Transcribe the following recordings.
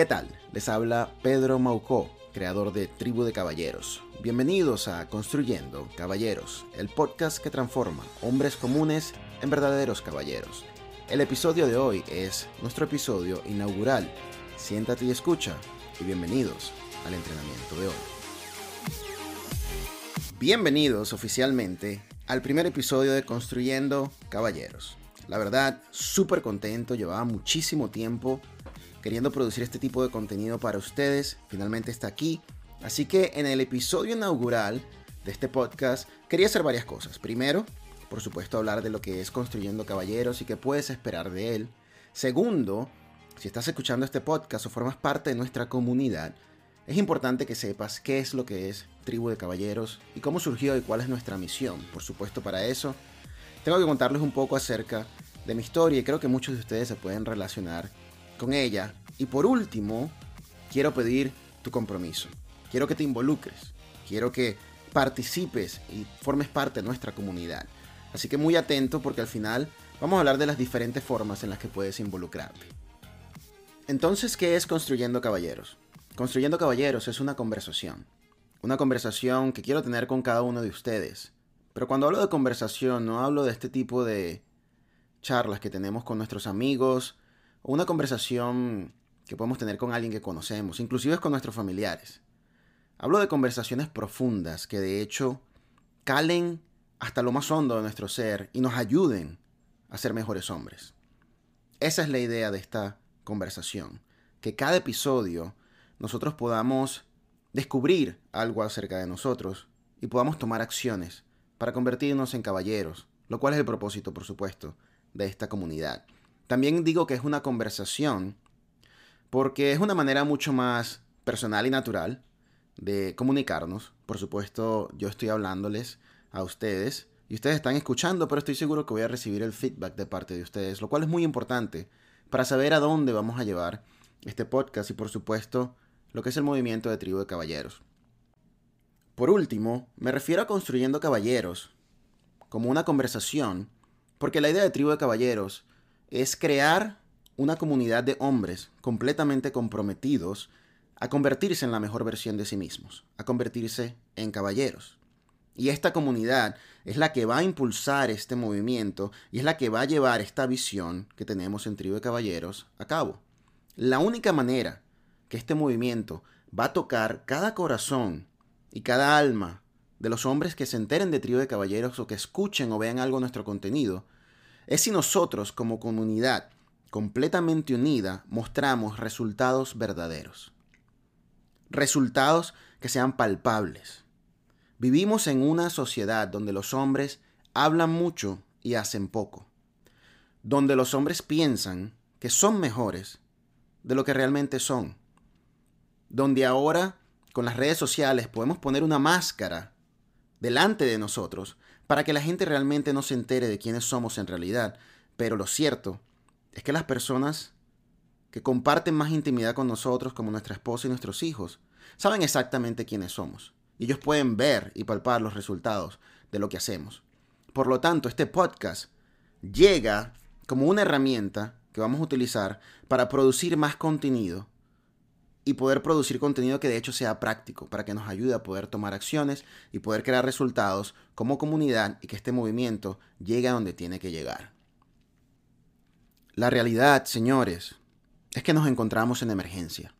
¿Qué tal? Les habla Pedro Maucó, creador de Tribu de Caballeros. Bienvenidos a Construyendo Caballeros, el podcast que transforma hombres comunes en verdaderos caballeros. El episodio de hoy es nuestro episodio inaugural. Siéntate y escucha y bienvenidos al entrenamiento de hoy. Bienvenidos oficialmente al primer episodio de Construyendo Caballeros. La verdad, súper contento, llevaba muchísimo tiempo queriendo producir este tipo de contenido para ustedes. Finalmente está aquí. Así que en el episodio inaugural de este podcast quería hacer varias cosas. Primero, por supuesto, hablar de lo que es Construyendo Caballeros y qué puedes esperar de él. Segundo, si estás escuchando este podcast o formas parte de nuestra comunidad, es importante que sepas qué es lo que es Tribu de Caballeros y cómo surgió y cuál es nuestra misión. Por supuesto, para eso tengo que contarles un poco acerca de mi historia y creo que muchos de ustedes se pueden relacionar con ella. Y por último, quiero pedir tu compromiso. Quiero que te involucres. Quiero que participes y formes parte de nuestra comunidad. Así que muy atento porque al final vamos a hablar de las diferentes formas en las que puedes involucrarte. Entonces, ¿qué es Construyendo Caballeros? Construyendo Caballeros es una conversación. Una conversación que quiero tener con cada uno de ustedes. Pero cuando hablo de conversación no hablo de este tipo de charlas que tenemos con nuestros amigos o una conversación que podemos tener con alguien que conocemos, inclusive con nuestros familiares. Hablo de conversaciones profundas que de hecho calen hasta lo más hondo de nuestro ser y nos ayuden a ser mejores hombres. Esa es la idea de esta conversación, que cada episodio nosotros podamos descubrir algo acerca de nosotros y podamos tomar acciones para convertirnos en caballeros, lo cual es el propósito, por supuesto, de esta comunidad. También digo que es una conversación porque es una manera mucho más personal y natural de comunicarnos. Por supuesto, yo estoy hablándoles a ustedes y ustedes están escuchando, pero estoy seguro que voy a recibir el feedback de parte de ustedes, lo cual es muy importante para saber a dónde vamos a llevar este podcast y por supuesto lo que es el movimiento de tribu de caballeros. Por último, me refiero a construyendo caballeros como una conversación, porque la idea de tribu de caballeros es crear una comunidad de hombres completamente comprometidos a convertirse en la mejor versión de sí mismos, a convertirse en caballeros. Y esta comunidad es la que va a impulsar este movimiento y es la que va a llevar esta visión que tenemos en Tribu de Caballeros a cabo. La única manera que este movimiento va a tocar cada corazón y cada alma de los hombres que se enteren de Tribu de Caballeros o que escuchen o vean algo de nuestro contenido es si nosotros como comunidad completamente unida mostramos resultados verdaderos. Resultados que sean palpables. Vivimos en una sociedad donde los hombres hablan mucho y hacen poco. Donde los hombres piensan que son mejores de lo que realmente son. Donde ahora con las redes sociales podemos poner una máscara delante de nosotros para que la gente realmente no se entere de quiénes somos en realidad. Pero lo cierto es que las personas que comparten más intimidad con nosotros, como nuestra esposa y nuestros hijos, saben exactamente quiénes somos. Y ellos pueden ver y palpar los resultados de lo que hacemos. Por lo tanto, este podcast llega como una herramienta que vamos a utilizar para producir más contenido y poder producir contenido que de hecho sea práctico, para que nos ayude a poder tomar acciones y poder crear resultados como comunidad y que este movimiento llegue a donde tiene que llegar. La realidad, señores, es que nos encontramos en emergencia.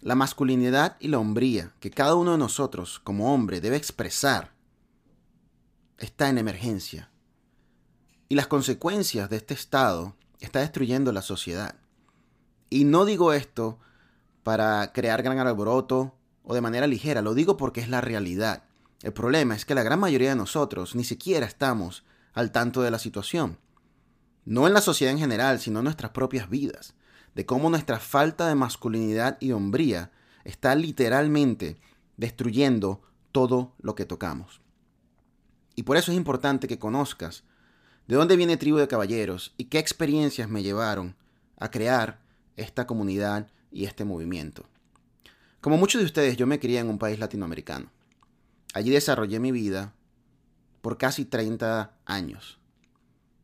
La masculinidad y la hombría que cada uno de nosotros como hombre debe expresar está en emergencia. Y las consecuencias de este estado está destruyendo la sociedad. Y no digo esto para crear gran alboroto o de manera ligera, lo digo porque es la realidad. El problema es que la gran mayoría de nosotros ni siquiera estamos al tanto de la situación. No en la sociedad en general, sino en nuestras propias vidas. De cómo nuestra falta de masculinidad y hombría está literalmente destruyendo todo lo que tocamos. Y por eso es importante que conozcas de dónde viene Tribu de Caballeros y qué experiencias me llevaron a crear esta comunidad y este movimiento. Como muchos de ustedes, yo me crié en un país latinoamericano. Allí desarrollé mi vida por casi 30 años.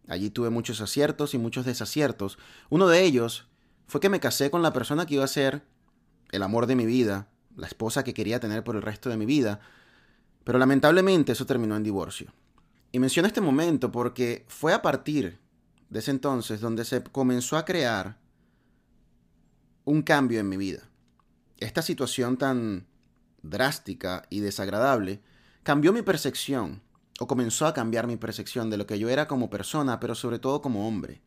Allí tuve muchos aciertos y muchos desaciertos. Uno de ellos fue que me casé con la persona que iba a ser el amor de mi vida, la esposa que quería tener por el resto de mi vida, pero lamentablemente eso terminó en divorcio. Y menciono este momento porque fue a partir de ese entonces donde se comenzó a crear un cambio en mi vida. Esta situación tan drástica y desagradable cambió mi percepción, o comenzó a cambiar mi percepción de lo que yo era como persona, pero sobre todo como hombre.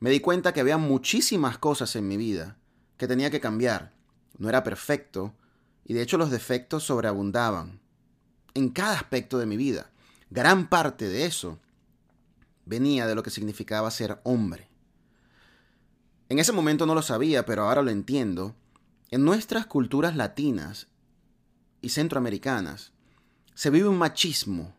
Me di cuenta que había muchísimas cosas en mi vida que tenía que cambiar. No era perfecto, y de hecho los defectos sobreabundaban en cada aspecto de mi vida. Gran parte de eso venía de lo que significaba ser hombre. En ese momento no lo sabía, pero ahora lo entiendo. En nuestras culturas latinas y centroamericanas se vive un machismo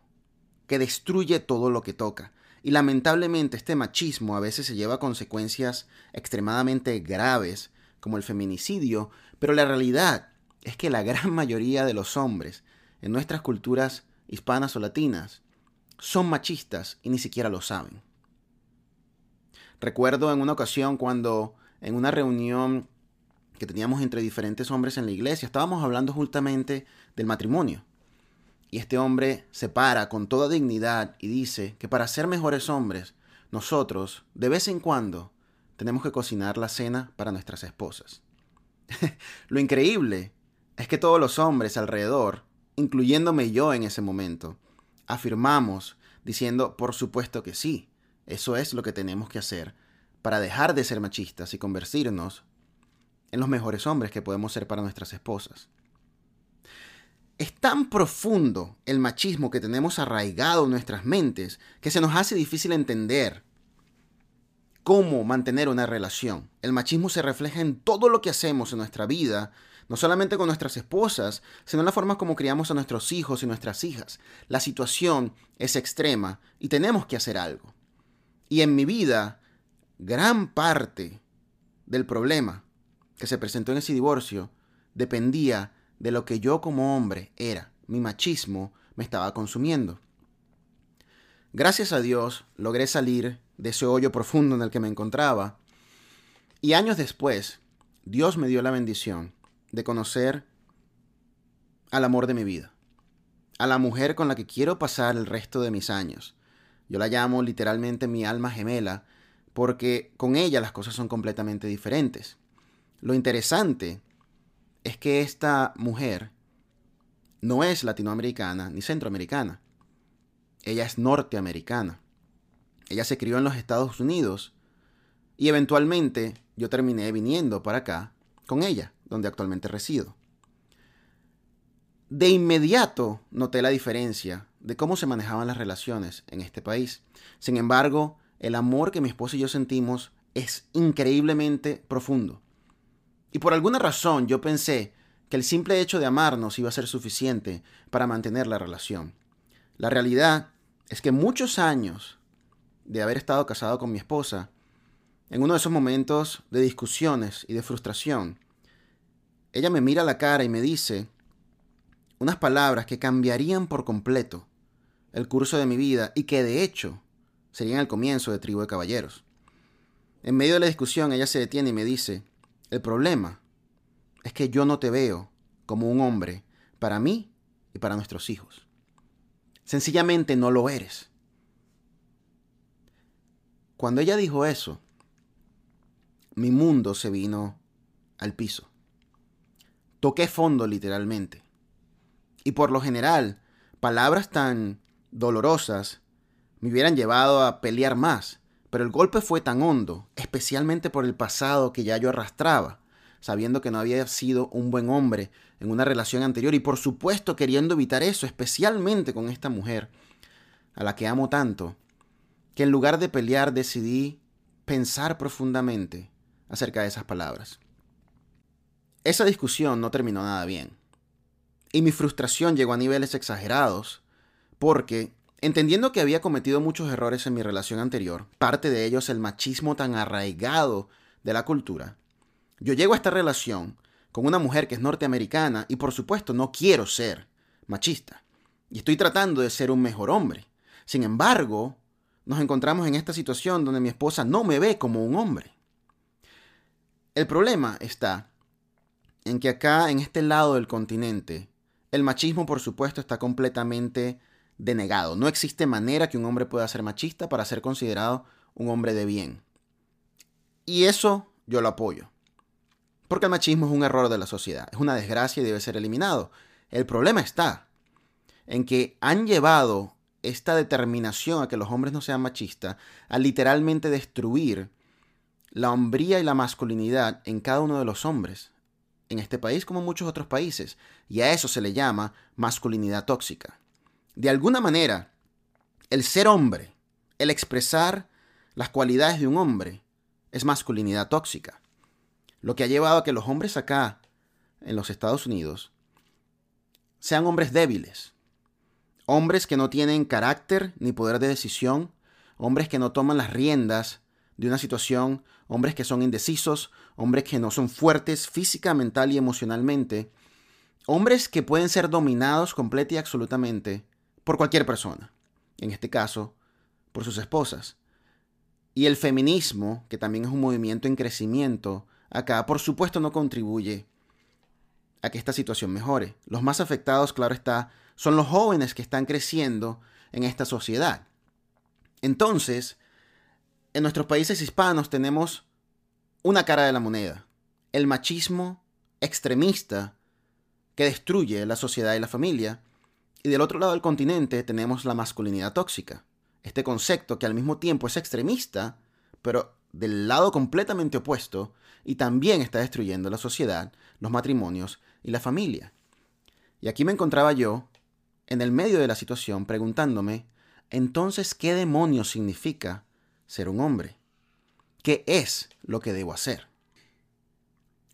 que destruye todo lo que toca. Y lamentablemente este machismo a veces se lleva a consecuencias extremadamente graves, como el feminicidio, pero la realidad es que la gran mayoría de los hombres en nuestras culturas hispanas o latinas son machistas y ni siquiera lo saben. Recuerdo en una ocasión cuando en una reunión que teníamos entre diferentes hombres en la iglesia, estábamos hablando justamente del matrimonio. Y este hombre se para con toda dignidad y dice que para ser mejores hombres, nosotros, de vez en cuando, tenemos que cocinar la cena para nuestras esposas. Lo increíble es que todos los hombres alrededor, incluyéndome yo en ese momento, afirmamos diciendo, por supuesto que sí, eso es lo que tenemos que hacer para dejar de ser machistas y convertirnos en los mejores hombres que podemos ser para nuestras esposas. Es tan profundo el machismo que tenemos arraigado en nuestras mentes que se nos hace difícil entender cómo mantener una relación. El machismo se refleja en todo lo que hacemos en nuestra vida no solamente con nuestras esposas, sino en la forma como criamos a nuestros hijos y nuestras hijas. La situación es extrema y tenemos que hacer algo. Y en mi vida, gran parte del problema que se presentó en ese divorcio dependía de lo que yo como hombre era. Mi machismo me estaba consumiendo. Gracias a Dios logré salir de ese hoyo profundo en el que me encontraba y años después Dios me dio la bendición de conocer al amor de mi vida, a la mujer con la que quiero pasar el resto de mis años. Yo la llamo literalmente mi alma gemela porque con ella las cosas son completamente diferentes. Lo interesante es que esta mujer no es latinoamericana ni centroamericana. Ella es norteamericana. Ella se crió en los Estados Unidos y eventualmente yo terminé viniendo para acá con ella donde actualmente resido. De inmediato noté la diferencia de cómo se manejaban las relaciones en este país. Sin embargo, el amor que mi esposa y yo sentimos es increíblemente profundo. Y por alguna razón yo pensé que el simple hecho de amarnos iba a ser suficiente para mantener la relación. La realidad es que muchos años de haber estado casado con mi esposa, en uno de esos momentos de discusiones y de frustración, ella me mira a la cara y me dice unas palabras que cambiarían por completo el curso de mi vida y que de hecho serían el comienzo de Tribu de Caballeros. En medio de la discusión ella se detiene y me dice, el problema es que yo no te veo como un hombre para mí y para nuestros hijos. Sencillamente no lo eres. Cuando ella dijo eso, mi mundo se vino al piso toqué fondo literalmente. Y por lo general, palabras tan dolorosas me hubieran llevado a pelear más, pero el golpe fue tan hondo, especialmente por el pasado que ya yo arrastraba, sabiendo que no había sido un buen hombre en una relación anterior y por supuesto queriendo evitar eso, especialmente con esta mujer, a la que amo tanto, que en lugar de pelear decidí pensar profundamente acerca de esas palabras. Esa discusión no terminó nada bien. Y mi frustración llegó a niveles exagerados porque, entendiendo que había cometido muchos errores en mi relación anterior, parte de ellos el machismo tan arraigado de la cultura, yo llego a esta relación con una mujer que es norteamericana y por supuesto no quiero ser machista. Y estoy tratando de ser un mejor hombre. Sin embargo, nos encontramos en esta situación donde mi esposa no me ve como un hombre. El problema está en que acá, en este lado del continente, el machismo, por supuesto, está completamente denegado. No existe manera que un hombre pueda ser machista para ser considerado un hombre de bien. Y eso yo lo apoyo. Porque el machismo es un error de la sociedad, es una desgracia y debe ser eliminado. El problema está en que han llevado esta determinación a que los hombres no sean machistas a literalmente destruir la hombría y la masculinidad en cada uno de los hombres, en este país como en muchos otros países, y a eso se le llama masculinidad tóxica. De alguna manera, el ser hombre, el expresar las cualidades de un hombre, es masculinidad tóxica. Lo que ha llevado a que los hombres acá, en los Estados Unidos, sean hombres débiles, hombres que no tienen carácter ni poder de decisión, hombres que no toman las riendas de una situación, hombres que son indecisos, hombres que no son fuertes física, mental y emocionalmente, hombres que pueden ser dominados completa y absolutamente por cualquier persona, en este caso, por sus esposas. Y el feminismo, que también es un movimiento en crecimiento, acá por supuesto no contribuye a que esta situación mejore. Los más afectados, claro está, son los jóvenes que están creciendo en esta sociedad. Entonces, en nuestros países hispanos tenemos una cara de la moneda, el machismo extremista que destruye la sociedad y la familia, y del otro lado del continente tenemos la masculinidad tóxica, este concepto que al mismo tiempo es extremista, pero del lado completamente opuesto, y también está destruyendo la sociedad, los matrimonios y la familia. Y aquí me encontraba yo, en el medio de la situación, preguntándome, entonces, ¿qué demonios significa ser un hombre. ¿Qué es lo que debo hacer?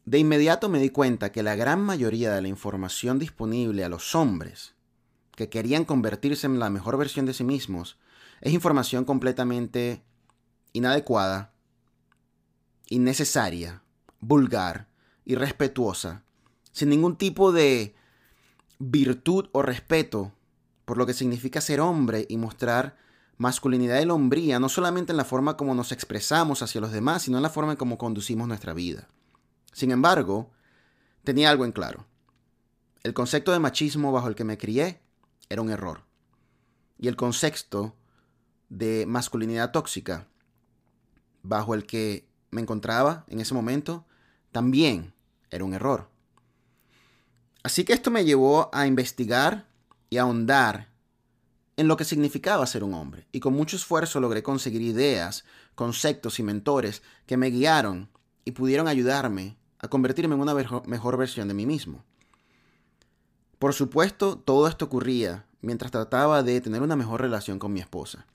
De inmediato me di cuenta que la gran mayoría de la información disponible a los hombres que querían convertirse en la mejor versión de sí mismos es información completamente inadecuada, innecesaria, vulgar, irrespetuosa, sin ningún tipo de virtud o respeto por lo que significa ser hombre y mostrar masculinidad y hombría no solamente en la forma como nos expresamos hacia los demás, sino en la forma en cómo conducimos nuestra vida. Sin embargo, tenía algo en claro. El concepto de machismo bajo el que me crié era un error. Y el concepto de masculinidad tóxica bajo el que me encontraba en ese momento también era un error. Así que esto me llevó a investigar y a ahondar en lo que significaba ser un hombre, y con mucho esfuerzo logré conseguir ideas, conceptos y mentores que me guiaron y pudieron ayudarme a convertirme en una mejor versión de mí mismo. Por supuesto, todo esto ocurría mientras trataba de tener una mejor relación con mi esposa.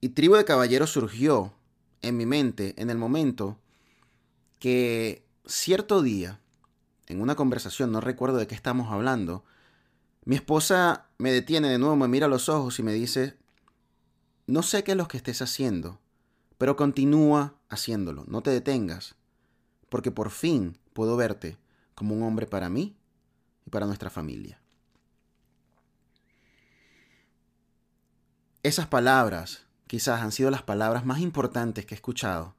Y Tribu de Caballeros surgió en mi mente en el momento que cierto día, en una conversación, no recuerdo de qué estamos hablando, mi esposa me detiene de nuevo, me mira a los ojos y me dice, no sé qué es lo que estés haciendo, pero continúa haciéndolo, no te detengas, porque por fin puedo verte como un hombre para mí para nuestra familia. Esas palabras quizás han sido las palabras más importantes que he escuchado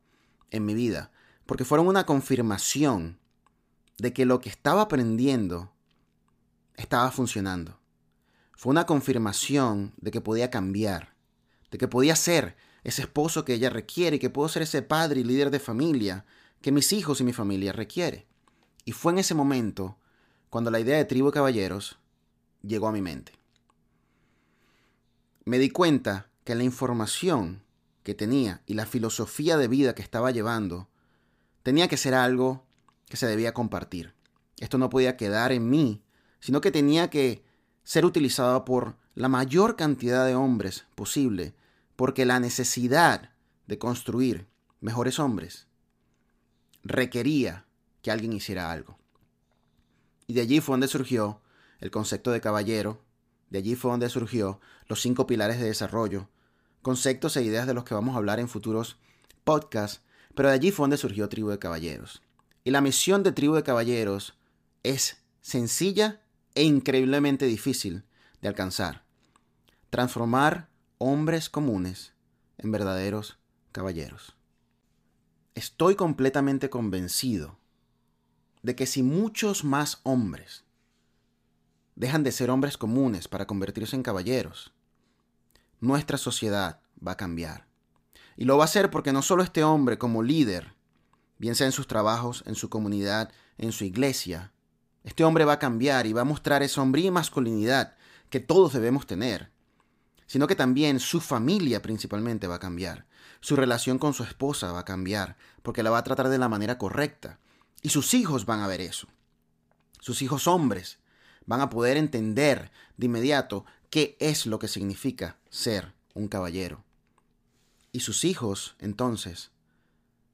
en mi vida, porque fueron una confirmación de que lo que estaba aprendiendo estaba funcionando. Fue una confirmación de que podía cambiar, de que podía ser ese esposo que ella requiere, que puedo ser ese padre y líder de familia que mis hijos y mi familia requiere. Y fue en ese momento cuando la idea de tribu de caballeros llegó a mi mente. Me di cuenta que la información que tenía y la filosofía de vida que estaba llevando tenía que ser algo que se debía compartir. Esto no podía quedar en mí sino que tenía que ser utilizada por la mayor cantidad de hombres posible, porque la necesidad de construir mejores hombres requería que alguien hiciera algo. Y de allí fue donde surgió el concepto de caballero, de allí fue donde surgió los cinco pilares de desarrollo, conceptos e ideas de los que vamos a hablar en futuros podcasts, pero de allí fue donde surgió Tribu de Caballeros. Y la misión de Tribu de Caballeros es sencilla e increíblemente difícil de alcanzar. Transformar hombres comunes en verdaderos caballeros. Estoy completamente convencido de que si muchos más hombres dejan de ser hombres comunes para convertirse en caballeros, nuestra sociedad va a cambiar. Y lo va a hacer porque no solo este hombre como líder, bien sea en sus trabajos, en su comunidad, en su iglesia, este hombre va a cambiar y va a mostrar esa hombría y masculinidad que todos debemos tener, sino que también su familia principalmente va a cambiar. Su relación con su esposa va a cambiar, porque la va a tratar de la manera correcta. Y sus hijos van a ver eso. Sus hijos hombres van a poder entender de inmediato qué es lo que significa ser un caballero. Y sus hijos, entonces,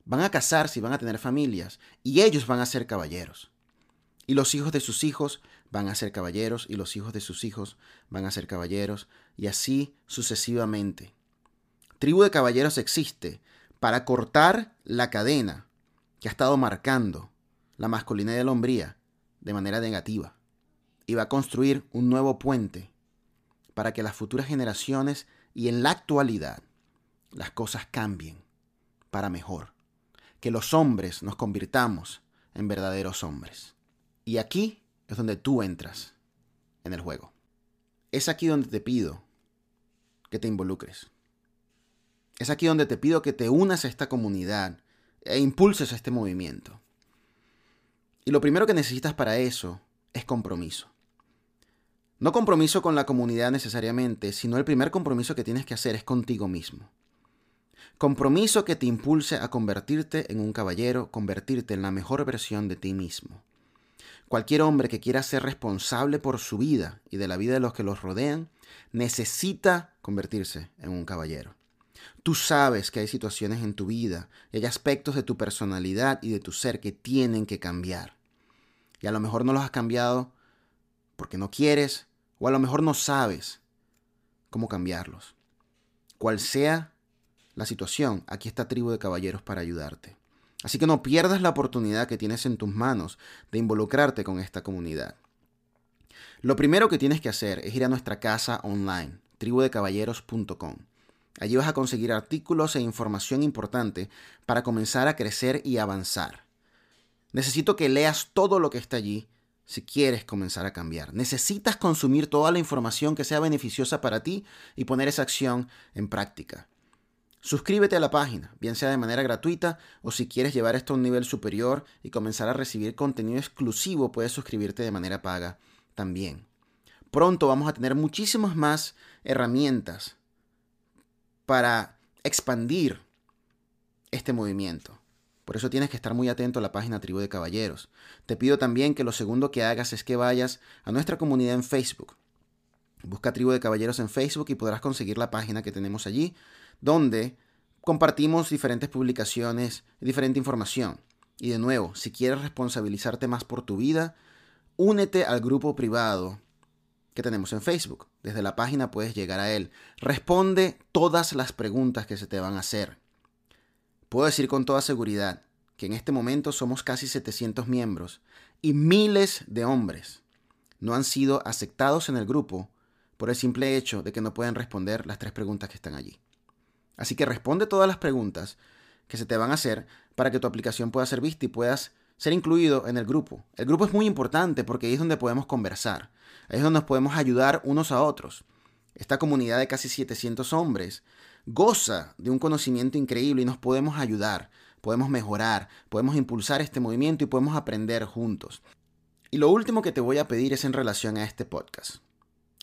van a casarse y van a tener familias, y ellos van a ser caballeros. Y los hijos de sus hijos van a ser caballeros, y los hijos de sus hijos van a ser caballeros, y así sucesivamente. Tribu de caballeros existe para cortar la cadena que ha estado marcando la masculinidad y la hombría de manera negativa y va a construir un nuevo puente para que las futuras generaciones y en la actualidad las cosas cambien para mejor, que los hombres nos convirtamos en verdaderos hombres. Y aquí es donde tú entras en el juego. Es aquí donde te pido que te involucres. Es aquí donde te pido que te unas a esta comunidad e impulses a este movimiento. Y lo primero que necesitas para eso es compromiso. No compromiso con la comunidad necesariamente, sino el primer compromiso que tienes que hacer es contigo mismo. Compromiso que te impulse a convertirte en un caballero, convertirte en la mejor versión de ti mismo. Cualquier hombre que quiera ser responsable por su vida y de la vida de los que los rodean, necesita convertirse en un caballero. Tú sabes que hay situaciones en tu vida y hay aspectos de tu personalidad y de tu ser que tienen que cambiar. Y a lo mejor no los has cambiado porque no quieres o a lo mejor no sabes cómo cambiarlos. Cual sea la situación, aquí está Tribu de Caballeros para ayudarte. Así que no pierdas la oportunidad que tienes en tus manos de involucrarte con esta comunidad. Lo primero que tienes que hacer es ir a nuestra casa online, tribudecaballeros.com. Allí vas a conseguir artículos e información importante para comenzar a crecer y avanzar. Necesito que leas todo lo que está allí si quieres comenzar a cambiar. Necesitas consumir toda la información que sea beneficiosa para ti y poner esa acción en práctica. Suscríbete a la página, bien sea de manera gratuita o si quieres llevar esto a un nivel superior y comenzar a recibir contenido exclusivo, puedes suscribirte de manera paga también. Pronto vamos a tener muchísimas más herramientas para expandir este movimiento. Por eso tienes que estar muy atento a la página Tribu de Caballeros. Te pido también que lo segundo que hagas es que vayas a nuestra comunidad en Facebook. Busca Tribu de Caballeros en Facebook y podrás conseguir la página que tenemos allí, donde compartimos diferentes publicaciones diferente información. Y de nuevo, si quieres responsabilizarte más por tu vida, únete al grupo privado que tenemos en Facebook. Desde la página puedes llegar a él. Responde todas las preguntas que se te van a hacer. Puedo decir con toda seguridad que en este momento somos casi 700 miembros y miles de hombres no han sido aceptados en el grupo por el simple hecho de que no pueden responder las tres preguntas que están allí. Así que responde todas las preguntas que se te van a hacer para que tu aplicación pueda ser vista y puedas ser incluido en el grupo. El grupo es muy importante porque ahí es donde podemos conversar, ahí es donde nos podemos ayudar unos a otros. Esta comunidad de casi 700 hombres goza de un conocimiento increíble y nos podemos ayudar, podemos mejorar, podemos impulsar este movimiento y podemos aprender juntos. Y lo último que te voy a pedir es en relación a este podcast.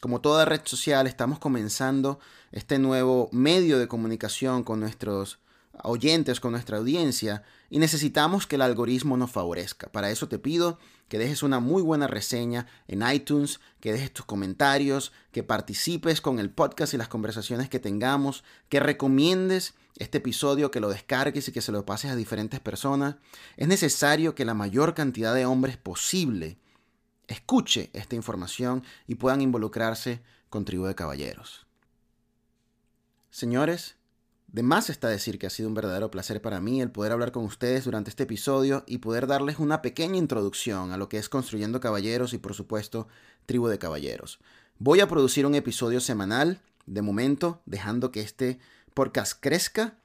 Como toda red social, estamos comenzando este nuevo medio de comunicación con nuestros oyentes, con nuestra audiencia, y necesitamos que el algoritmo nos favorezca. Para eso te pido que dejes una muy buena reseña en iTunes, que dejes tus comentarios, que participes con el podcast y las conversaciones que tengamos, que recomiendes este episodio, que lo descargues y que se lo pases a diferentes personas. Es necesario que la mayor cantidad de hombres posible escuche esta información y puedan involucrarse con Tribu de Caballeros. Señores, de más está decir que ha sido un verdadero placer para mí el poder hablar con ustedes durante este episodio y poder darles una pequeña introducción a lo que es Construyendo Caballeros y por supuesto Tribu de Caballeros. Voy a producir un episodio semanal, de momento, dejando que este podcast crezca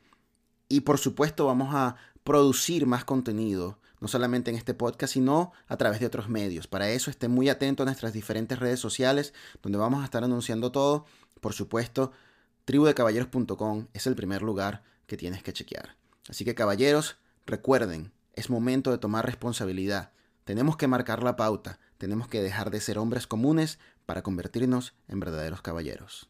y por supuesto vamos a producir más contenido no solamente en este podcast, sino a través de otros medios. Para eso esté muy atento a nuestras diferentes redes sociales, donde vamos a estar anunciando todo. Por supuesto, tribudecaballeros.com es el primer lugar que tienes que chequear. Así que caballeros, recuerden, es momento de tomar responsabilidad. Tenemos que marcar la pauta, tenemos que dejar de ser hombres comunes para convertirnos en verdaderos caballeros.